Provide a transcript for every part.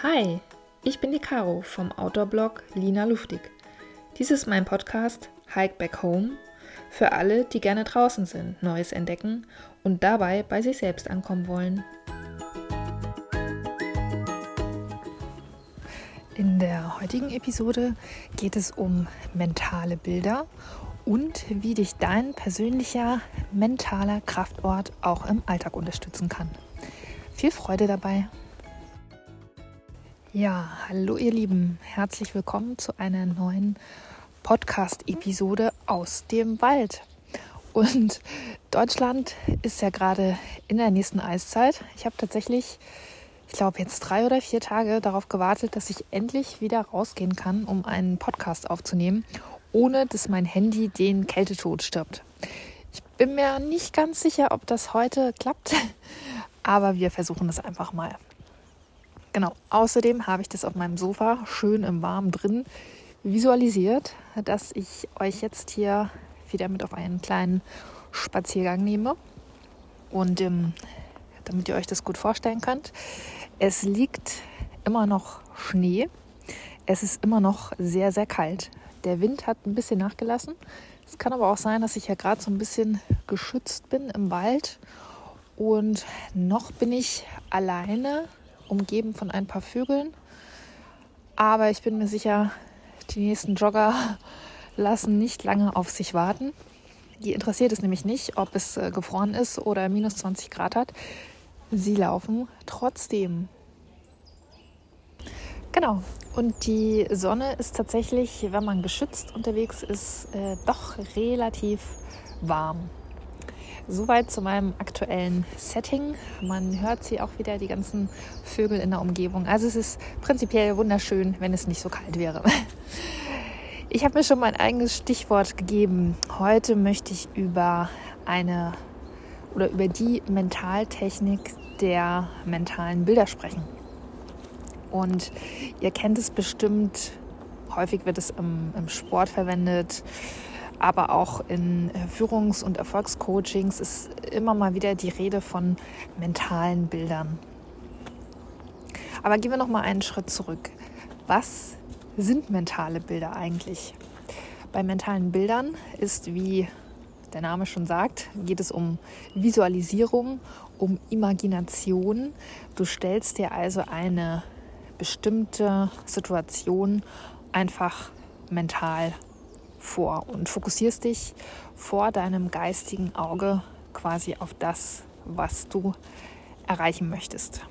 Hi, ich bin die Caro vom Outdoor-Blog Lina Luftig. Dies ist mein Podcast Hike Back Home für alle, die gerne draußen sind, Neues entdecken und dabei bei sich selbst ankommen wollen. In der heutigen Episode geht es um mentale Bilder und wie dich dein persönlicher mentaler Kraftort auch im Alltag unterstützen kann. Viel Freude dabei! Ja, hallo ihr Lieben, herzlich willkommen zu einer neuen Podcast-Episode aus dem Wald. Und Deutschland ist ja gerade in der nächsten Eiszeit. Ich habe tatsächlich, ich glaube, jetzt drei oder vier Tage darauf gewartet, dass ich endlich wieder rausgehen kann, um einen Podcast aufzunehmen, ohne dass mein Handy den Kältetod stirbt. Ich bin mir nicht ganz sicher, ob das heute klappt, aber wir versuchen es einfach mal. Genau. Außerdem habe ich das auf meinem Sofa schön im Warmen drin visualisiert, dass ich euch jetzt hier wieder mit auf einen kleinen Spaziergang nehme. Und ähm, damit ihr euch das gut vorstellen könnt, es liegt immer noch Schnee. Es ist immer noch sehr, sehr kalt. Der Wind hat ein bisschen nachgelassen. Es kann aber auch sein, dass ich ja gerade so ein bisschen geschützt bin im Wald. Und noch bin ich alleine umgeben von ein paar Vögeln. Aber ich bin mir sicher, die nächsten Jogger lassen nicht lange auf sich warten. Die interessiert es nämlich nicht, ob es äh, gefroren ist oder minus 20 Grad hat. Sie laufen trotzdem. Genau. Und die Sonne ist tatsächlich, wenn man geschützt unterwegs ist, äh, doch relativ warm. Soweit zu meinem aktuellen Setting. Man hört sie auch wieder, die ganzen Vögel in der Umgebung. Also es ist prinzipiell wunderschön, wenn es nicht so kalt wäre. Ich habe mir schon mein eigenes Stichwort gegeben. Heute möchte ich über eine oder über die Mentaltechnik der mentalen Bilder sprechen. Und ihr kennt es bestimmt, häufig wird es im, im Sport verwendet, aber auch in äh, Führungs- und Erfolgscoachings ist immer mal wieder die Rede von mentalen Bildern. Aber gehen wir noch mal einen Schritt zurück. Was sind mentale Bilder eigentlich? Bei mentalen Bildern ist, wie der Name schon sagt, geht es um Visualisierung, um Imagination. Du stellst dir also eine bestimmte Situation einfach mental vor und fokussierst dich vor deinem geistigen Auge quasi auf das, was du erreichen möchtest.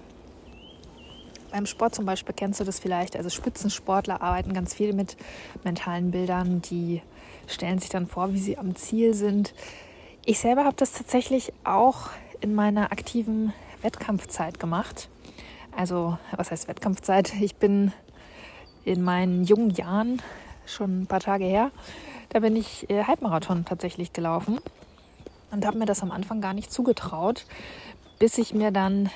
Beim Sport zum Beispiel kennst du das vielleicht. Also Spitzensportler arbeiten ganz viel mit mentalen Bildern. Die stellen sich dann vor, wie sie am Ziel sind. Ich selber habe das tatsächlich auch in meiner aktiven Wettkampfzeit gemacht. Also was heißt Wettkampfzeit? Ich bin in meinen jungen Jahren schon ein paar Tage her. Da bin ich äh, Halbmarathon tatsächlich gelaufen und habe mir das am Anfang gar nicht zugetraut, bis ich mir dann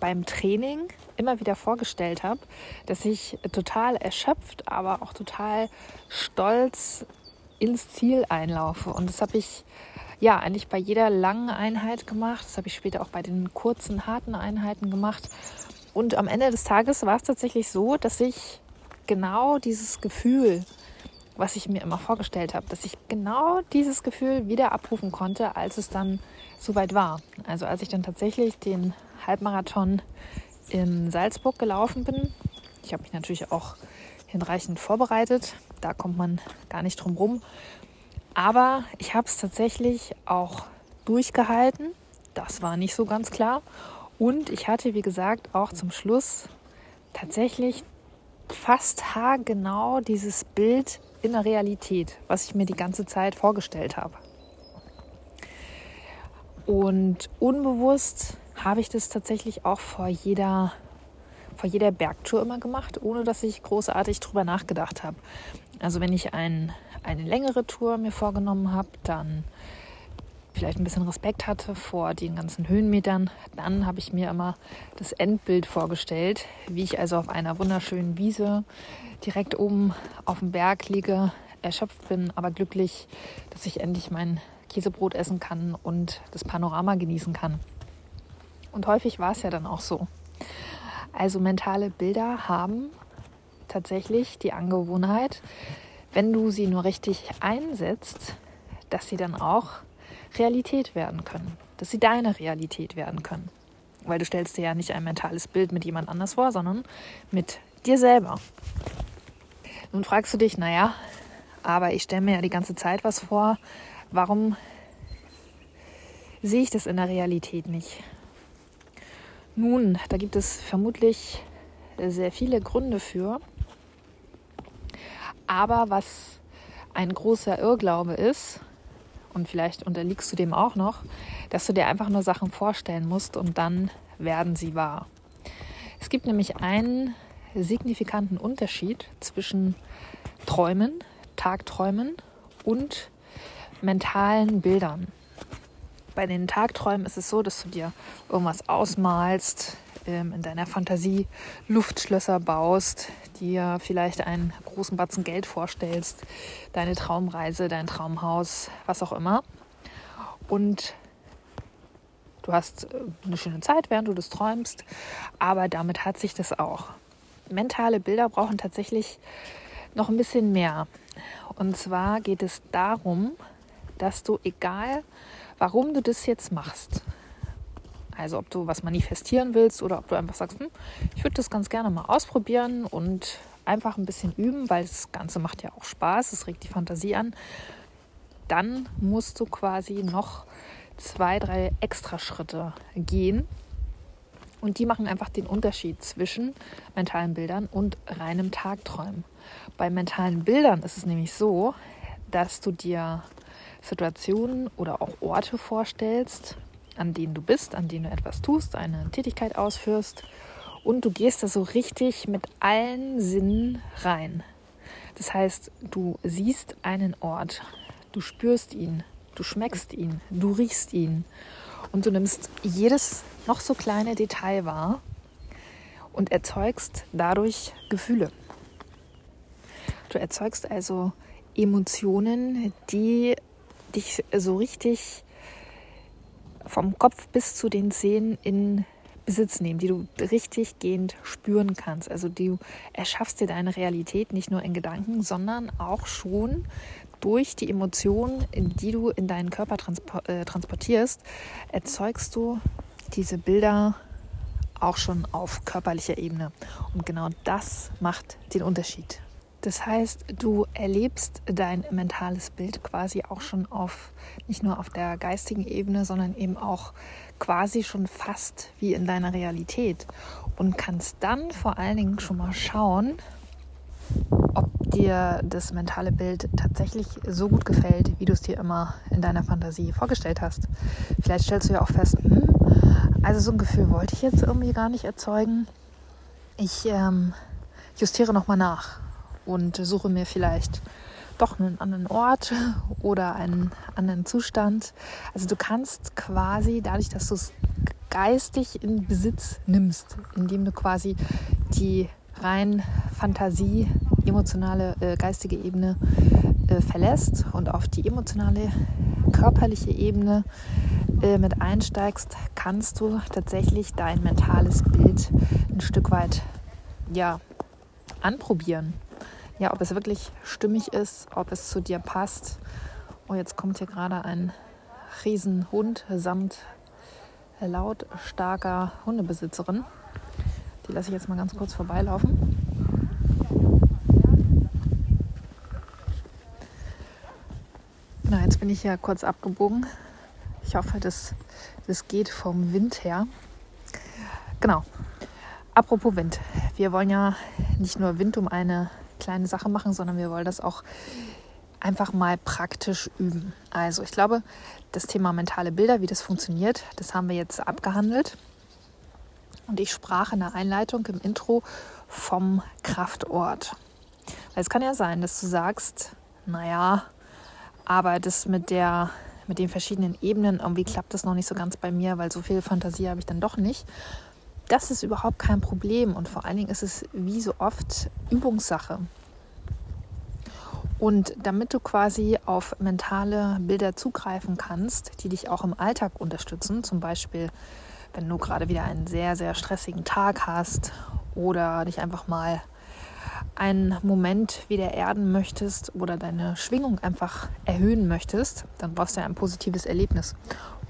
beim Training immer wieder vorgestellt habe, dass ich total erschöpft, aber auch total stolz ins Ziel einlaufe. Und das habe ich ja eigentlich bei jeder langen Einheit gemacht. Das habe ich später auch bei den kurzen, harten Einheiten gemacht. Und am Ende des Tages war es tatsächlich so, dass ich genau dieses Gefühl was ich mir immer vorgestellt habe, dass ich genau dieses Gefühl wieder abrufen konnte, als es dann soweit war. Also als ich dann tatsächlich den Halbmarathon in Salzburg gelaufen bin. Ich habe mich natürlich auch hinreichend vorbereitet. Da kommt man gar nicht drum rum. Aber ich habe es tatsächlich auch durchgehalten. Das war nicht so ganz klar. Und ich hatte, wie gesagt, auch zum Schluss tatsächlich fast haargenau dieses Bild in der Realität, was ich mir die ganze Zeit vorgestellt habe. Und unbewusst habe ich das tatsächlich auch vor jeder, vor jeder Bergtour immer gemacht, ohne dass ich großartig drüber nachgedacht habe. Also wenn ich ein, eine längere Tour mir vorgenommen habe, dann vielleicht ein bisschen Respekt hatte vor den ganzen Höhenmetern, dann habe ich mir immer das Endbild vorgestellt, wie ich also auf einer wunderschönen Wiese direkt oben auf dem Berg liege, erschöpft bin, aber glücklich, dass ich endlich mein Käsebrot essen kann und das Panorama genießen kann. Und häufig war es ja dann auch so. Also mentale Bilder haben tatsächlich die Angewohnheit, wenn du sie nur richtig einsetzt, dass sie dann auch Realität werden können, dass sie deine Realität werden können. Weil du stellst dir ja nicht ein mentales Bild mit jemand anders vor, sondern mit dir selber. Nun fragst du dich, naja, aber ich stelle mir ja die ganze Zeit was vor, warum sehe ich das in der Realität nicht? Nun, da gibt es vermutlich sehr viele Gründe für. Aber was ein großer Irrglaube ist, und vielleicht unterliegst du dem auch noch, dass du dir einfach nur Sachen vorstellen musst und dann werden sie wahr. Es gibt nämlich einen signifikanten Unterschied zwischen Träumen, Tagträumen und mentalen Bildern. Bei den Tagträumen ist es so, dass du dir irgendwas ausmalst, in deiner Fantasie Luftschlösser baust, dir vielleicht einen großen Batzen Geld vorstellst, deine Traumreise, dein Traumhaus, was auch immer. Und du hast äh, eine schöne Zeit, während du das träumst, aber damit hat sich das auch. Mentale Bilder brauchen tatsächlich noch ein bisschen mehr. Und zwar geht es darum, dass du, egal warum du das jetzt machst, also ob du was manifestieren willst oder ob du einfach sagst, hm, ich würde das ganz gerne mal ausprobieren und einfach ein bisschen üben, weil das Ganze macht ja auch Spaß, es regt die Fantasie an. Dann musst du quasi noch zwei, drei Extraschritte gehen. Und die machen einfach den Unterschied zwischen mentalen Bildern und reinem Tagträumen. Bei mentalen Bildern ist es nämlich so, dass du dir Situationen oder auch Orte vorstellst, an denen du bist, an denen du etwas tust, eine Tätigkeit ausführst und du gehst da so richtig mit allen Sinnen rein. Das heißt, du siehst einen Ort, du spürst ihn, du schmeckst ihn, du riechst ihn und du nimmst jedes noch so kleine Detail wahr und erzeugst dadurch Gefühle. Du erzeugst also Emotionen, die dich so richtig vom Kopf bis zu den Zehen in Besitz nehmen, die du richtig gehend spüren kannst. Also du erschaffst dir deine Realität nicht nur in Gedanken, sondern auch schon durch die Emotionen, die du in deinen Körper äh, transportierst, erzeugst du diese Bilder auch schon auf körperlicher Ebene. Und genau das macht den Unterschied. Das heißt, du erlebst dein mentales Bild quasi auch schon auf, nicht nur auf der geistigen Ebene, sondern eben auch quasi schon fast wie in deiner Realität und kannst dann vor allen Dingen schon mal schauen, ob dir das mentale Bild tatsächlich so gut gefällt, wie du es dir immer in deiner Fantasie vorgestellt hast. Vielleicht stellst du ja auch fest, hm, also so ein Gefühl wollte ich jetzt irgendwie gar nicht erzeugen. Ich ähm, justiere nochmal nach und suche mir vielleicht doch einen anderen Ort oder einen anderen Zustand. Also du kannst quasi dadurch, dass du es geistig in Besitz nimmst, indem du quasi die rein Fantasie, emotionale, äh, geistige Ebene äh, verlässt und auf die emotionale, körperliche Ebene äh, mit einsteigst, kannst du tatsächlich dein mentales Bild ein Stück weit ja, anprobieren ja, ob es wirklich stimmig ist, ob es zu dir passt. Oh, jetzt kommt hier gerade ein Riesenhund samt lautstarker Hundebesitzerin. Die lasse ich jetzt mal ganz kurz vorbeilaufen. Na, jetzt bin ich ja kurz abgebogen. Ich hoffe, das, das geht vom Wind her. Genau. Apropos Wind. Wir wollen ja nicht nur Wind um eine kleine Sache machen, sondern wir wollen das auch einfach mal praktisch üben. Also ich glaube, das Thema mentale Bilder, wie das funktioniert, das haben wir jetzt abgehandelt. Und ich sprach in der Einleitung im Intro vom Kraftort. Weil es kann ja sein, dass du sagst, naja, aber das mit der mit den verschiedenen Ebenen, irgendwie klappt das noch nicht so ganz bei mir, weil so viel Fantasie habe ich dann doch nicht. Das ist überhaupt kein Problem und vor allen Dingen ist es wie so oft Übungssache. Und damit du quasi auf mentale Bilder zugreifen kannst, die dich auch im Alltag unterstützen, zum Beispiel wenn du gerade wieder einen sehr, sehr stressigen Tag hast oder dich einfach mal einen Moment wieder erden möchtest oder deine Schwingung einfach erhöhen möchtest, dann brauchst du ein positives Erlebnis.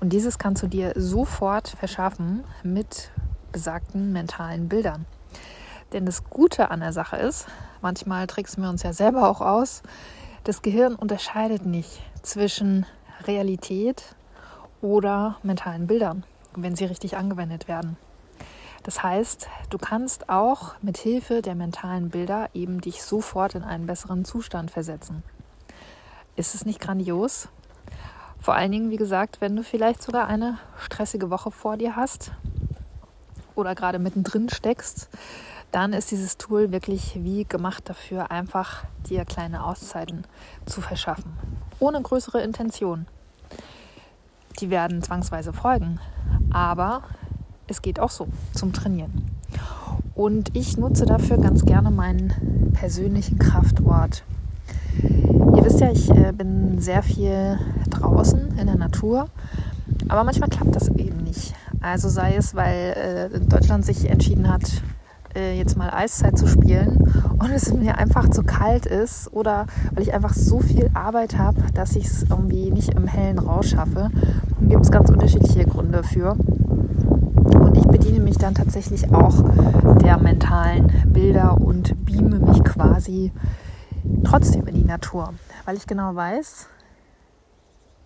Und dieses kannst du dir sofort verschaffen mit besagten mentalen Bildern. Denn das Gute an der Sache ist, manchmal tricksen wir uns ja selber auch aus, das Gehirn unterscheidet nicht zwischen Realität oder mentalen Bildern, wenn sie richtig angewendet werden. Das heißt, du kannst auch mit Hilfe der mentalen Bilder eben dich sofort in einen besseren Zustand versetzen. Ist es nicht grandios? Vor allen Dingen, wie gesagt, wenn du vielleicht sogar eine stressige Woche vor dir hast oder gerade mittendrin steckst, dann ist dieses Tool wirklich wie gemacht dafür, einfach dir kleine Auszeiten zu verschaffen. Ohne größere Intention. Die werden zwangsweise folgen, aber es geht auch so zum Trainieren. Und ich nutze dafür ganz gerne meinen persönlichen Kraftort. Ihr wisst ja, ich äh, bin sehr viel draußen in der Natur, aber manchmal klappt das eben nicht. Also sei es, weil äh, Deutschland sich entschieden hat, äh, jetzt mal Eiszeit zu spielen und es mir einfach zu kalt ist oder weil ich einfach so viel Arbeit habe, dass ich es irgendwie nicht im hellen Rausch schaffe. Und gibt es ganz unterschiedliche Gründe für. Und ich bediene mich dann tatsächlich auch der mentalen Bilder und beame mich quasi trotzdem in die Natur, weil ich genau weiß,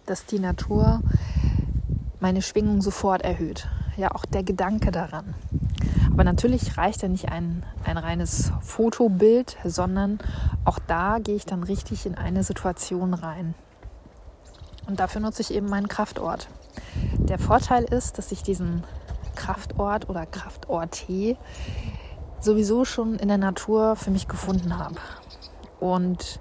dass die Natur meine Schwingung sofort erhöht. Ja, auch der Gedanke daran. Aber natürlich reicht ja nicht ein, ein reines Fotobild, sondern auch da gehe ich dann richtig in eine Situation rein. Und dafür nutze ich eben meinen Kraftort. Der Vorteil ist, dass ich diesen Kraftort oder Kraftorte sowieso schon in der Natur für mich gefunden habe. Und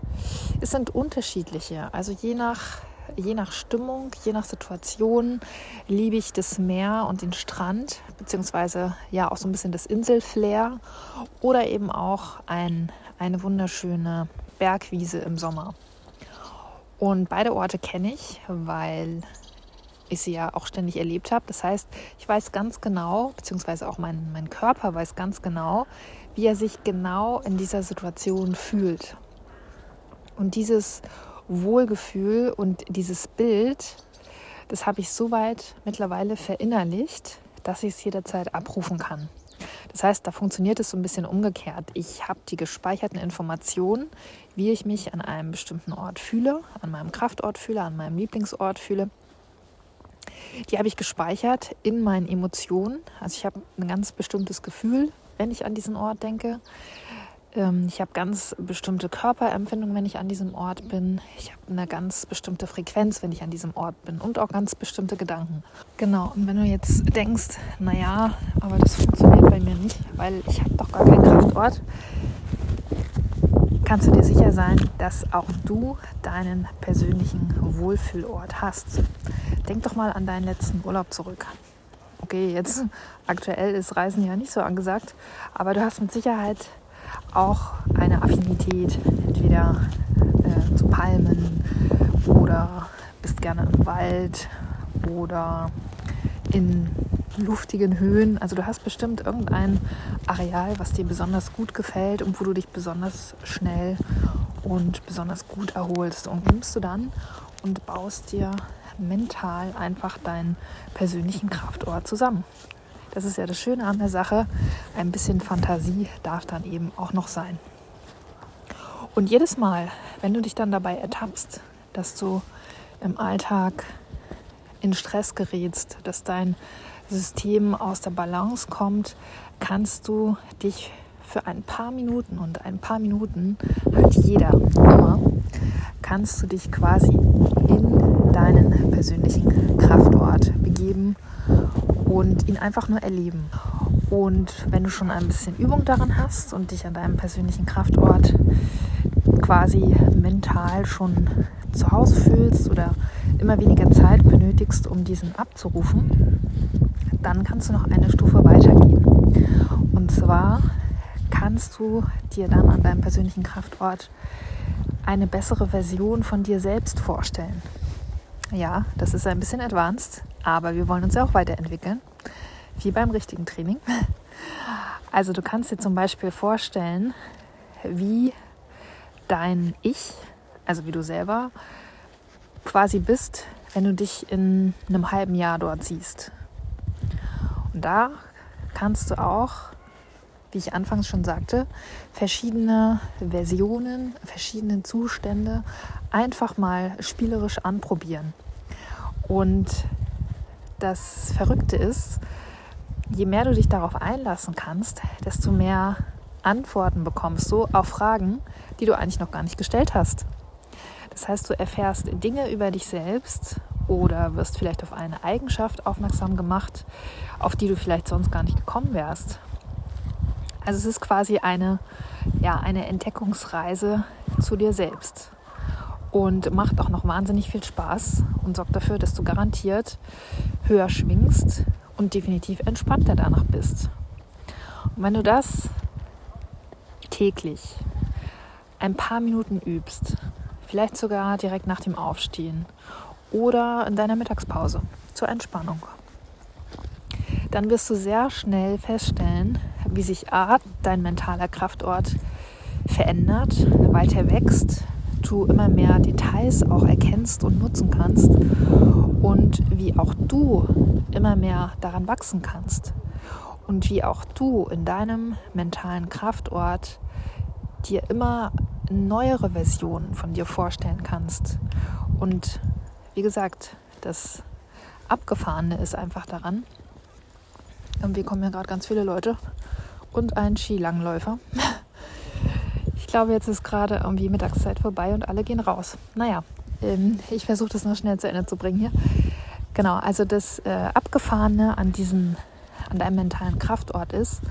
es sind unterschiedliche. Also je nach je nach Stimmung, je nach Situation liebe ich das Meer und den Strand, beziehungsweise ja auch so ein bisschen das Inselflair oder eben auch ein, eine wunderschöne Bergwiese im Sommer. Und beide Orte kenne ich, weil ich sie ja auch ständig erlebt habe. Das heißt, ich weiß ganz genau, beziehungsweise auch mein, mein Körper weiß ganz genau, wie er sich genau in dieser Situation fühlt. Und dieses Wohlgefühl und dieses Bild, das habe ich soweit mittlerweile verinnerlicht, dass ich es jederzeit abrufen kann. Das heißt, da funktioniert es so ein bisschen umgekehrt. Ich habe die gespeicherten Informationen, wie ich mich an einem bestimmten Ort fühle, an meinem Kraftort fühle, an meinem Lieblingsort fühle. Die habe ich gespeichert in meinen Emotionen. Also ich habe ein ganz bestimmtes Gefühl, wenn ich an diesen Ort denke. Ähm, ich habe ganz bestimmte Körperempfindungen, wenn ich an diesem Ort bin. Ich habe eine ganz bestimmte Frequenz, wenn ich an diesem Ort bin und auch ganz bestimmte Gedanken. Genau, und wenn du jetzt denkst, naja, aber das funktioniert bei mir nicht, weil ich habe doch gar keinen Kraftort, kannst du dir sicher sein, dass auch du deinen persönlichen Wohlfühlort hast. Denk doch mal an deinen letzten Urlaub zurück. Okay, jetzt aktuell ist Reisen ja nicht so angesagt, aber du hast mit Sicherheit auch eine Affinität entweder äh, zu Palmen oder bist gerne im Wald oder in luftigen Höhen. Also du hast bestimmt irgendein Areal, was dir besonders gut gefällt und wo du dich besonders schnell und besonders gut erholst. Und nimmst du dann und baust dir mental einfach deinen persönlichen Kraftort zusammen. Das ist ja das Schöne an der Sache. Ein bisschen Fantasie darf dann eben auch noch sein. Und jedes Mal, wenn du dich dann dabei ertappst, dass du im Alltag in Stress gerätst, dass dein System aus der Balance kommt, kannst du dich für ein paar Minuten und ein paar Minuten hat jeder immer, kannst du dich quasi in deinen persönlichen Kraftort begeben und ihn einfach nur erleben. Und wenn du schon ein bisschen Übung daran hast und dich an deinem persönlichen Kraftort quasi mental schon zu Hause fühlst oder immer weniger Zeit benötigst, um diesen abzurufen, dann kannst du noch eine Stufe weitergehen. Und zwar kannst du dir dann an deinem persönlichen Kraftort eine bessere Version von dir selbst vorstellen. Ja, das ist ein bisschen advanced, aber wir wollen uns ja auch weiterentwickeln. Wie beim richtigen Training. Also du kannst dir zum Beispiel vorstellen, wie dein Ich, also wie du selber quasi bist, wenn du dich in einem halben Jahr dort siehst. Und da kannst du auch, wie ich anfangs schon sagte, verschiedene Versionen, verschiedene Zustände einfach mal spielerisch anprobieren. Und das Verrückte ist, je mehr du dich darauf einlassen kannst, desto mehr Antworten bekommst du auf Fragen, die du eigentlich noch gar nicht gestellt hast. Das heißt, du erfährst Dinge über dich selbst oder wirst vielleicht auf eine Eigenschaft aufmerksam gemacht, auf die du vielleicht sonst gar nicht gekommen wärst. Also es ist quasi eine, ja, eine Entdeckungsreise zu dir selbst und macht auch noch wahnsinnig viel Spaß und sorgt dafür, dass du garantiert höher schwingst und definitiv entspannter danach bist. Und wenn du das täglich ein paar Minuten übst, vielleicht sogar direkt nach dem Aufstehen oder in deiner Mittagspause zur Entspannung, dann wirst du sehr schnell feststellen, wie sich A, dein mentaler Kraftort verändert, weiter wächst, du immer mehr Details auch erkennst und nutzen kannst und wie auch du immer mehr daran wachsen kannst und wie auch du in deinem mentalen Kraftort dir immer neuere Versionen von dir vorstellen kannst. Und wie gesagt, das Abgefahrene ist einfach daran, irgendwie kommen hier gerade ganz viele Leute und ein Skilangläufer. Ich glaube, jetzt ist gerade irgendwie Mittagszeit vorbei und alle gehen raus. Naja, ähm, ich versuche das noch schnell zu Ende zu bringen hier. Genau, also das äh, Abgefahrene an, diesen, an deinem mentalen Kraftort ist,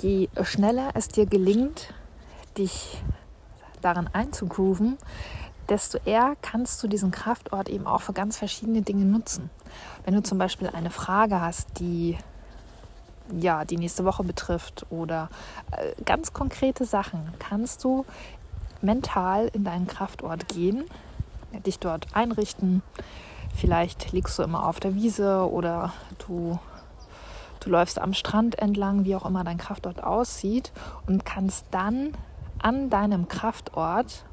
je schneller es dir gelingt, dich daran einzugrooven, desto eher kannst du diesen Kraftort eben auch für ganz verschiedene Dinge nutzen. Wenn du zum Beispiel eine Frage hast, die ja die nächste Woche betrifft oder äh, ganz konkrete Sachen, kannst du mental in deinen Kraftort gehen, dich dort einrichten. Vielleicht liegst du immer auf der Wiese oder du du läufst am Strand entlang, wie auch immer dein Kraftort aussieht und kannst dann an deinem Kraftort,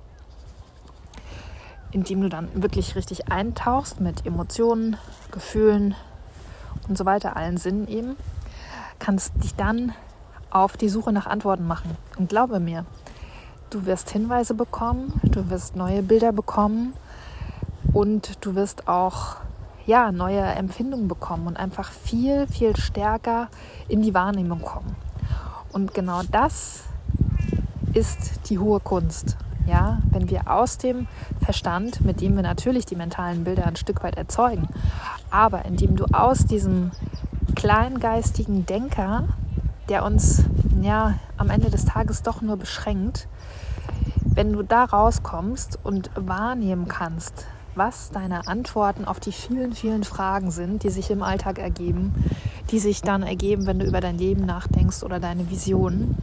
indem du dann wirklich richtig eintauchst mit Emotionen, Gefühlen und so weiter, allen Sinnen eben, kannst dich dann auf die Suche nach Antworten machen. Und glaube mir, du wirst Hinweise bekommen, du wirst neue Bilder bekommen und du wirst auch ja, neue Empfindungen bekommen und einfach viel, viel stärker in die Wahrnehmung kommen. Und genau das ist die hohe Kunst. Ja, wenn wir aus dem Verstand, mit dem wir natürlich die mentalen Bilder ein Stück weit erzeugen, aber indem du aus diesem kleingeistigen Denker, der uns ja am Ende des Tages doch nur beschränkt, wenn du da rauskommst und wahrnehmen kannst, was deine Antworten auf die vielen, vielen Fragen sind, die sich im Alltag ergeben, die sich dann ergeben, wenn du über dein Leben nachdenkst oder deine Visionen,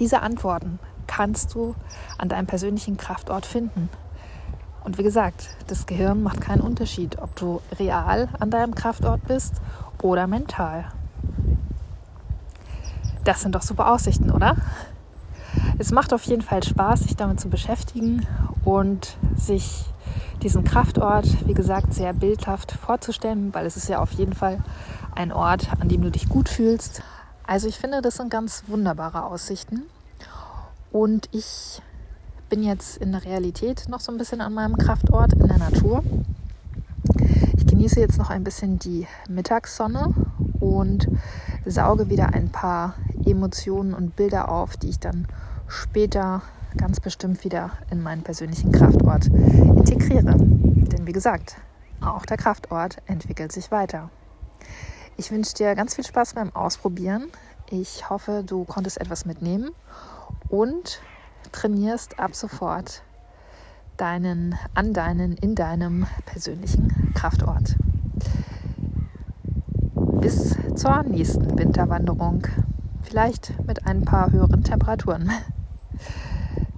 diese Antworten kannst du an deinem persönlichen Kraftort finden. Und wie gesagt, das Gehirn macht keinen Unterschied, ob du real an deinem Kraftort bist oder mental. Das sind doch super Aussichten, oder? Es macht auf jeden Fall Spaß, sich damit zu beschäftigen und sich diesen Kraftort, wie gesagt, sehr bildhaft vorzustellen, weil es ist ja auf jeden Fall ein Ort, an dem du dich gut fühlst. Also ich finde, das sind ganz wunderbare Aussichten. Und ich bin jetzt in der Realität noch so ein bisschen an meinem Kraftort in der Natur. Ich genieße jetzt noch ein bisschen die Mittagssonne und sauge wieder ein paar Emotionen und Bilder auf, die ich dann später ganz bestimmt wieder in meinen persönlichen Kraftort integriere. Denn wie gesagt, auch der Kraftort entwickelt sich weiter. Ich wünsche dir ganz viel Spaß beim Ausprobieren. Ich hoffe, du konntest etwas mitnehmen und trainierst ab sofort deinen, an deinen, in deinem persönlichen Kraftort. Bis zur nächsten Winterwanderung. Vielleicht mit ein paar höheren Temperaturen.